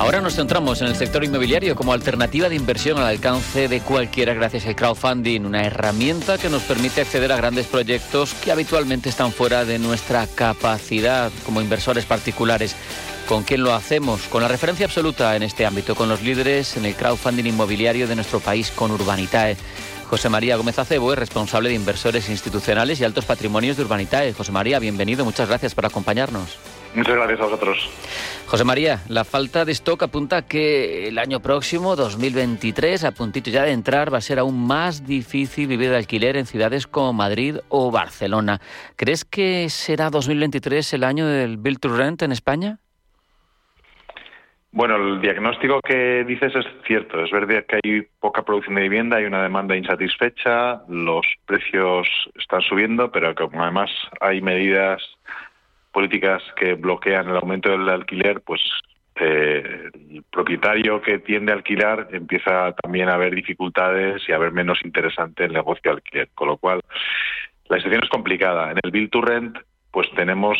Ahora nos centramos en el sector inmobiliario como alternativa de inversión al alcance de cualquiera gracias al crowdfunding, una herramienta que nos permite acceder a grandes proyectos que habitualmente están fuera de nuestra capacidad como inversores particulares. ¿Con quién lo hacemos? Con la referencia absoluta en este ámbito, con los líderes en el crowdfunding inmobiliario de nuestro país, con Urbanitae. José María Gómez Acebo es responsable de inversores institucionales y altos patrimonios de Urbanitae. José María, bienvenido, muchas gracias por acompañarnos. Muchas gracias a vosotros. José María, la falta de stock apunta que el año próximo, 2023, a puntito ya de entrar, va a ser aún más difícil vivir de alquiler en ciudades como Madrid o Barcelona. ¿Crees que será 2023 el año del Build to Rent en España? Bueno, el diagnóstico que dices es cierto. Es verdad que hay poca producción de vivienda, hay una demanda insatisfecha, los precios están subiendo, pero como además hay medidas políticas que bloquean el aumento del alquiler, pues eh, el propietario que tiende a alquilar empieza también a haber dificultades y a ver menos interesante el negocio de alquiler. Con lo cual, la situación es complicada. En el Build to Rent, pues tenemos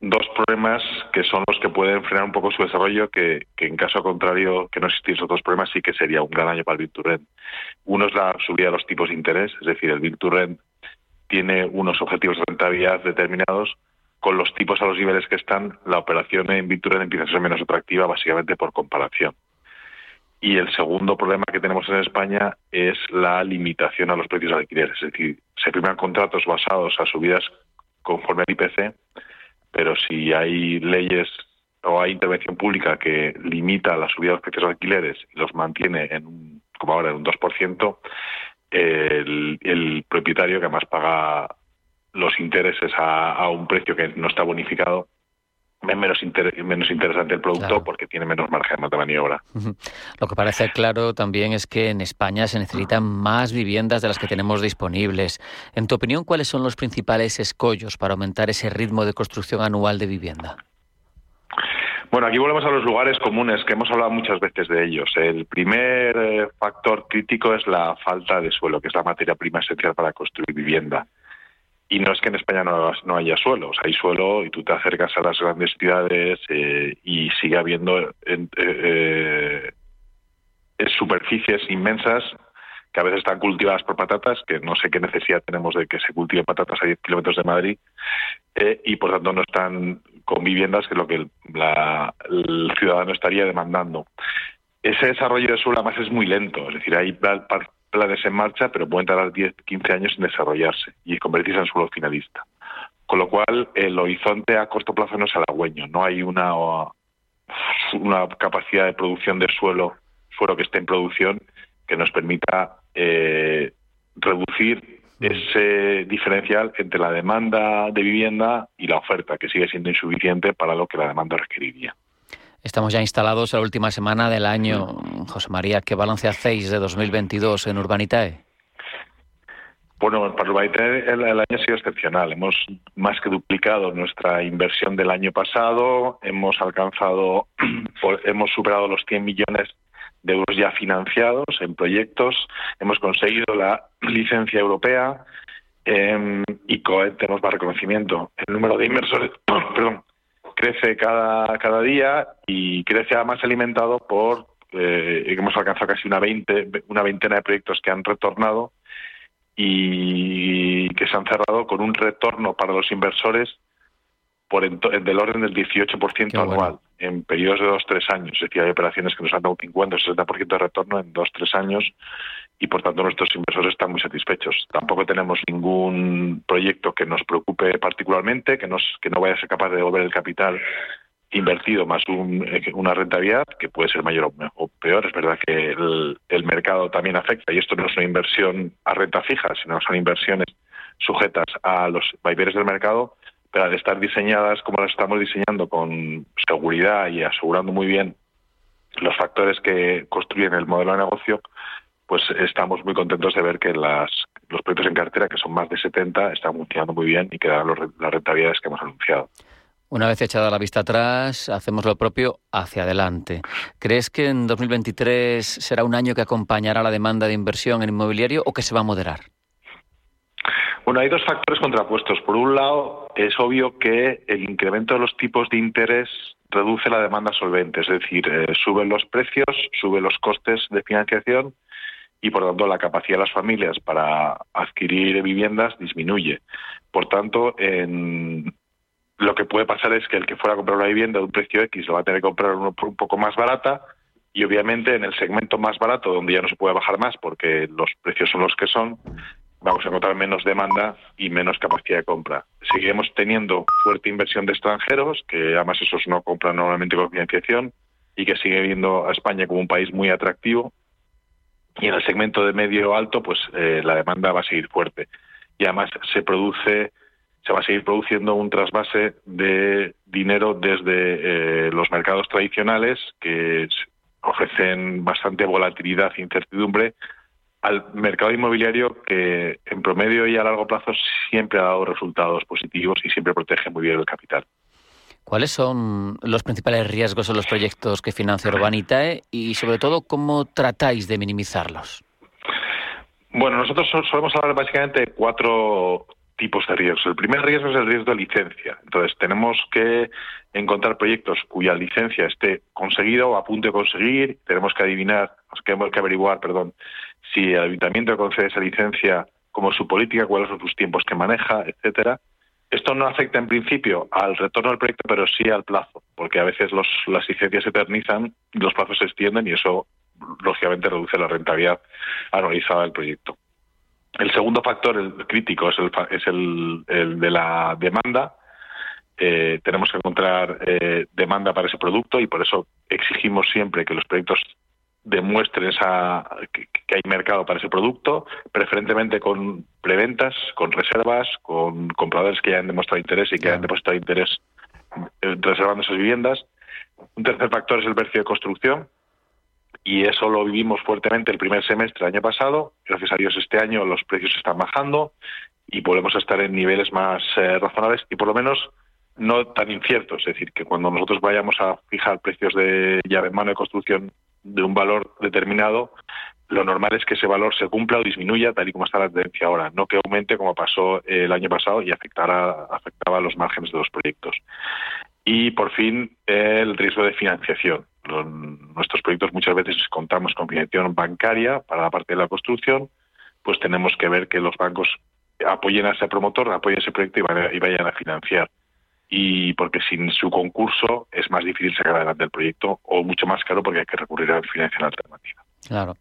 dos problemas que son los que pueden frenar un poco su desarrollo, que, en caso contrario, que no existiesen esos dos problemas, sí que sería un gran año para el Build to Rent. Uno es la subida de los tipos de interés, es decir, el Build to Rent tiene unos objetivos de rentabilidad determinados, con los tipos a los niveles que están, la operación en Victoria empieza a ser menos atractiva, básicamente por comparación. Y el segundo problema que tenemos en España es la limitación a los precios de alquiler. Es decir, se firman contratos basados a subidas conforme al IPC, pero si hay leyes o hay intervención pública que limita la subida de los precios de alquileres y los mantiene en un, como ahora en un 2%, el, el propietario que además paga los intereses a, un precio que no está bonificado, es menos, menos interesante el producto porque tiene menos margen de maniobra. Lo que parece claro también es que en España se necesitan más viviendas de las que tenemos disponibles. En tu opinión, ¿cuáles son los principales escollos para aumentar ese ritmo de construcción anual de vivienda? Bueno, aquí volvemos a los lugares comunes, que hemos hablado muchas veces de ellos. El primer eh, factor crítico es la falta de suelo, que es la materia prima esencial para construir vivienda. Y no es que en España no, haya suelo, hay suelo y tú te acercas a las grandes ciudades eh, y sigue habiendo eh, eh, superficies inmensas que a veces están cultivadas por patatas, que no sé qué necesidad tenemos de que se cultive patatas a 10 kilómetros de Madrid, y por tanto no están con viviendas, que es lo que el, el ciudadano estaría demandando. Ese desarrollo de suelo además es muy lento, es decir, hay planes en marcha, pero pueden tardar 10, 15 años en desarrollarse y convertirse en suelo finalista. Con lo cual, el horizonte a corto plazo no es halagüeño, no hay una, una capacidad de producción de suelo, suelo que esté en producción, que nos permita eh, reducir ese diferencial entre la demanda de vivienda y la oferta, que sigue siendo insuficiente para lo que la demanda requeriría. Estamos ya instalados en la última semana del año. José María, ¿qué balance hacéis de 2022 en Urbanitae? Bueno, para Urbanitae el, año ha sido excepcional. Hemos más que duplicado nuestra inversión del año pasado. Hemos alcanzado, hemos superado los 100 millones de euros ya financiados en proyectos. Hemos conseguido la licencia europea eh, y COE tenemos más reconocimiento. El número de inversores, perdón, crece cada, cada día y crece además alimentado por eh, hemos alcanzado casi una veinte, una veintena de proyectos que han retornado y que se han cerrado con un retorno para los inversores por del orden del 18% anual en periodos de dos tres años. Es decir, hay operaciones que nos han dado un 50 o 60% de retorno en dos tres años y por tanto nuestros inversores están muy satisfechos. Tampoco tenemos ningún proyecto que nos preocupe particularmente, que, nos, que no vaya a ser capaz de devolver el capital invertido más eh, una rentabilidad que puede ser mayor o peor. Es verdad que el, el, mercado también afecta y esto no es una inversión a renta fija, sino son inversiones sujetas a los vaivenes del mercado, pero al estar diseñadas como las estamos diseñando con seguridad y asegurando muy bien los factores que construyen el modelo de negocio, pues estamos muy contentos de ver que las, los proyectos en cartera, que son más de 70, están funcionando muy bien y que dan las rentabilidades que hemos anunciado. Una vez echada la vista atrás, hacemos lo propio hacia adelante. ¿Crees que en 2023 será un año que acompañará la demanda de inversión en inmobiliario o que se va a moderar? Bueno, hay dos factores contrapuestos. Por un lado, es obvio que el incremento de los tipos de interés reduce la demanda solvente, es decir, eh, suben los precios, suben los costes de financiación y por tanto la capacidad de las familias para adquirir viviendas disminuye. Por tanto, lo que puede pasar es que el que fuera a comprar una vivienda de un precio X lo va a tener que comprar un, un poco más barata y obviamente en el segmento más barato, donde ya no se puede bajar más porque los precios son los que son, vamos a encontrar menos demanda y menos capacidad de compra. Seguiremos teniendo fuerte inversión de extranjeros, que además esos no compran normalmente con financiación y que sigue viendo a España como un país muy atractivo y en el segmento de medio alto pues eh, la demanda va a seguir fuerte y además se produce se va a seguir produciendo un trasvase de dinero desde eh, los mercados tradicionales que ofrecen bastante volatilidad e incertidumbre al mercado inmobiliario que en promedio y a largo plazo siempre ha dado resultados positivos y siempre protege muy bien el capital. ¿Cuáles son los principales riesgos en los proyectos que financia Urbanitae y, sobre todo, cómo tratáis de minimizarlos? Bueno, nosotros solemos hablar básicamente de cuatro tipos de riesgos. El primer riesgo es el riesgo de licencia. Entonces, tenemos que encontrar proyectos cuya licencia esté conseguida o a punto de conseguir. Tenemos que adivinar, tenemos que averiguar, perdón, si el ayuntamiento concede esa licencia, como su política, cuáles son sus tiempos que maneja, etcétera. Esto no afecta en principio al retorno del proyecto, pero sí al plazo, porque a veces los, las licencias se eternizan, los plazos se extienden y eso, lógicamente, reduce la rentabilidad anualizada del proyecto. El segundo factor el crítico es el, es el, de la demanda. Eh, tenemos que encontrar eh, demanda para ese producto y por eso exigimos siempre que los proyectos demuestren esa, que, hay mercado para ese producto, preferentemente con preventas, con reservas, con compradores que ya han demostrado interés y que han demostrado interés eh, reservando esas viviendas. Un tercer factor es el precio de construcción y eso lo vivimos fuertemente el primer semestre del año pasado. Gracias a Dios este año los precios están bajando y volvemos a estar en niveles más eh, razonables y por lo menos no tan inciertos. Es decir, que cuando nosotros vayamos a fijar precios de llave en mano de construcción de un valor determinado, lo normal es que ese valor se cumpla o disminuya tal y como está la tendencia ahora, no que aumente como pasó el año pasado y afectara, afectaba los márgenes de los proyectos. Y por fin el riesgo de financiación. Nuestros proyectos muchas veces contamos con financiación bancaria para la parte de la construcción, pues tenemos que ver que los bancos apoyen a ese promotor, apoyen ese proyecto y vayan a financiar y porque sin su concurso es más difícil sacar adelante el proyecto o mucho más caro porque hay que recurrir a financiación alternativa. Claro.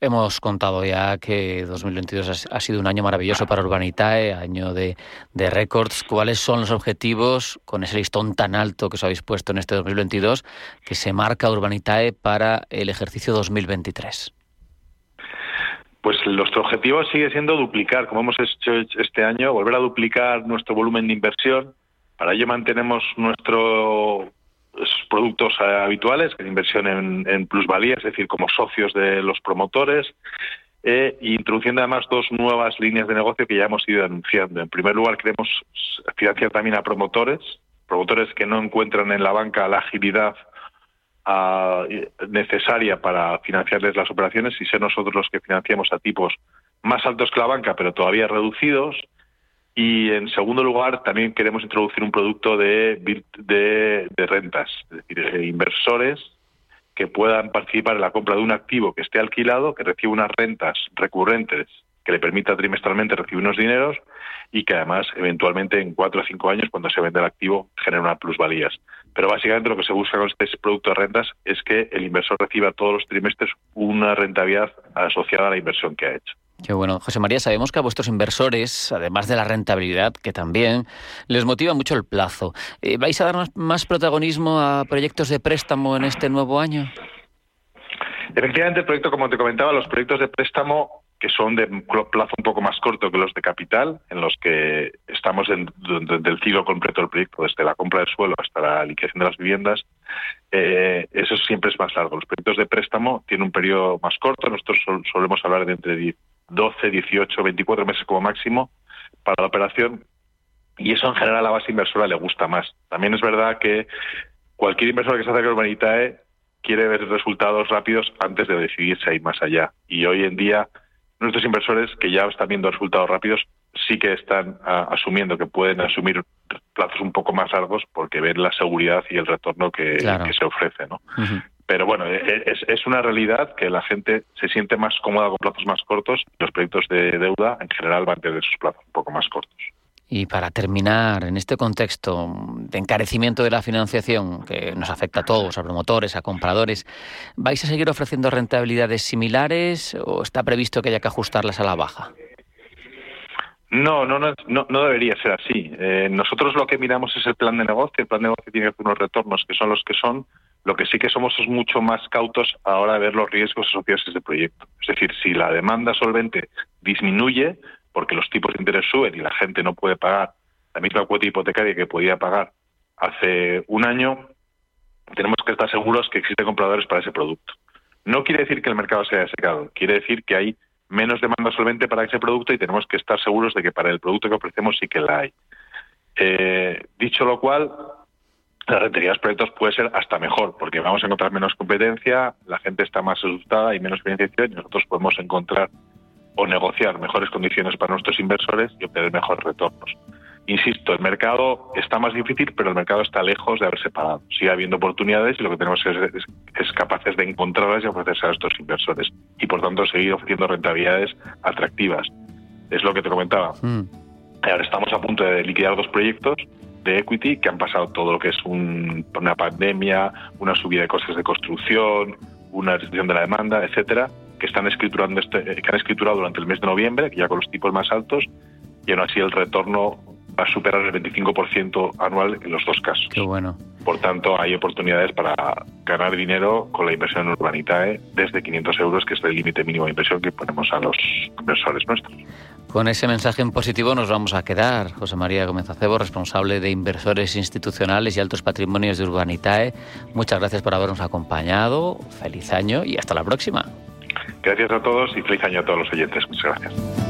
Hemos contado ya que 2022 ha sido un año maravilloso para Urbanitae, año de, récords. ¿Cuáles son los objetivos con ese listón tan alto que os habéis puesto en este 2022 que se marca Urbanitae para el ejercicio 2023? Pues nuestro objetivo sigue siendo duplicar, como hemos hecho este año, volver a duplicar nuestro volumen de inversión para ello mantenemos nuestros productos eh, habituales, que inversión en, plusvalía, es decir, como socios de los promotores, e introduciendo además dos nuevas líneas de negocio que ya hemos ido anunciando. En primer lugar, queremos financiar también a promotores, promotores que no encuentran en la banca la agilidad ah, necesaria para financiarles las operaciones y ser nosotros los que financiamos a tipos más altos que la banca, pero todavía reducidos y en segundo lugar, también queremos introducir un producto de, de, rentas, es decir, eh, inversores que puedan participar en la compra de un activo que esté alquilado, que reciba unas rentas recurrentes que le permita trimestralmente recibir unos dineros y que además eventualmente en cuatro o cinco años cuando se vende el activo genere unas plusvalías. Pero básicamente lo que se busca con este producto de rentas es que el inversor reciba todos los trimestres una rentabilidad asociada a la inversión que ha hecho. Qué bueno. José María, sabemos que a vuestros inversores, además de la rentabilidad, que también les motiva mucho el plazo, eh, ¿vais a dar más, protagonismo a proyectos de préstamo en este nuevo año? Efectivamente, el proyecto, como te comentaba, los proyectos de préstamo que son de plazo un poco más corto que los de capital, en los que estamos en, el ciclo completo del proyecto, desde la compra del suelo hasta la liquidación de las viviendas, eh, eso siempre es más largo. Los proyectos de préstamo tienen un periodo más corto, nosotros solemos hablar de entre 12, 18, 24 meses como máximo para la operación, y eso en general a la base inversora le gusta más. También es verdad que cualquier inversor que se acerque a Urbanitae quiere ver resultados rápidos antes de decidirse a ir más allá. Y hoy en día nuestros inversores que ya están viendo resultados rápidos sí que están asumiendo que pueden asumir plazos un poco más largos porque ven la seguridad y el retorno que, se ofrece. ¿no? Pero bueno, e, e, es, es, una realidad que la gente se siente más cómoda con plazos más cortos. Los proyectos de deuda en general van a tener sus plazos un poco más cortos. Y para terminar, en este contexto de encarecimiento de la financiación que nos afecta a todos, a promotores, a compradores, ¿vais a seguir ofreciendo rentabilidades similares o está previsto que haya que ajustarlas a la baja? No, no, no, no, debería ser así. Eh, nosotros lo que miramos es el plan de negocio. El plan de negocio tiene unos retornos que son los que son. Lo que sí que somos es mucho más cautos a de ver los riesgos asociados a este proyecto. Es decir, si la demanda solvente disminuye, porque los tipos de interés suben y la gente no puede pagar la misma cuota hipotecaria que podía pagar hace un año, tenemos que estar seguros que existen compradores para ese producto. No quiere decir que el mercado se haya secado, quiere decir que hay menos demanda solvente para ese producto y tenemos que estar seguros de que para el producto que ofrecemos sí que la hay. Eh, dicho lo cual, la rentabilidad de los proyectos puede ser hasta mejor, porque vamos a encontrar menos competencia, la gente está más asustada y menos financiación y nosotros podemos encontrar o negociar mejores condiciones para nuestros inversores y obtener mejores retornos. Insisto, el mercado está más difícil, pero el mercado está lejos de haberse parado. Sigue habiendo oportunidades y lo que tenemos que es, es, capaces de encontrarlas y ofrecerse a nuestros inversores. Y por tanto, seguir ofreciendo rentabilidades atractivas. Es lo que te comentaba. Mm. Ahora estamos a punto de liquidar dos proyectos de equity que han pasado todo lo que es una pandemia, una subida de costes de construcción, una restricción de la demanda, etcétera, que están escriturando este, que han escriturado durante el mes de noviembre, ya con los tipos más altos, y aún así el retorno va a superar el 25% anual en los dos casos. Qué bueno. Por tanto, hay oportunidades para ganar dinero con la inversión en Urbanitae desde 500 euros, que es el límite mínimo de inversión que ponemos a los inversores nuestros. Con ese mensaje en positivo nos vamos a quedar. José María Gómez Acebo, responsable de inversores institucionales y altos patrimonios de Urbanitae. Muchas gracias por habernos acompañado. Feliz año y hasta la próxima. Gracias a todos y feliz año a todos los oyentes. Muchas gracias.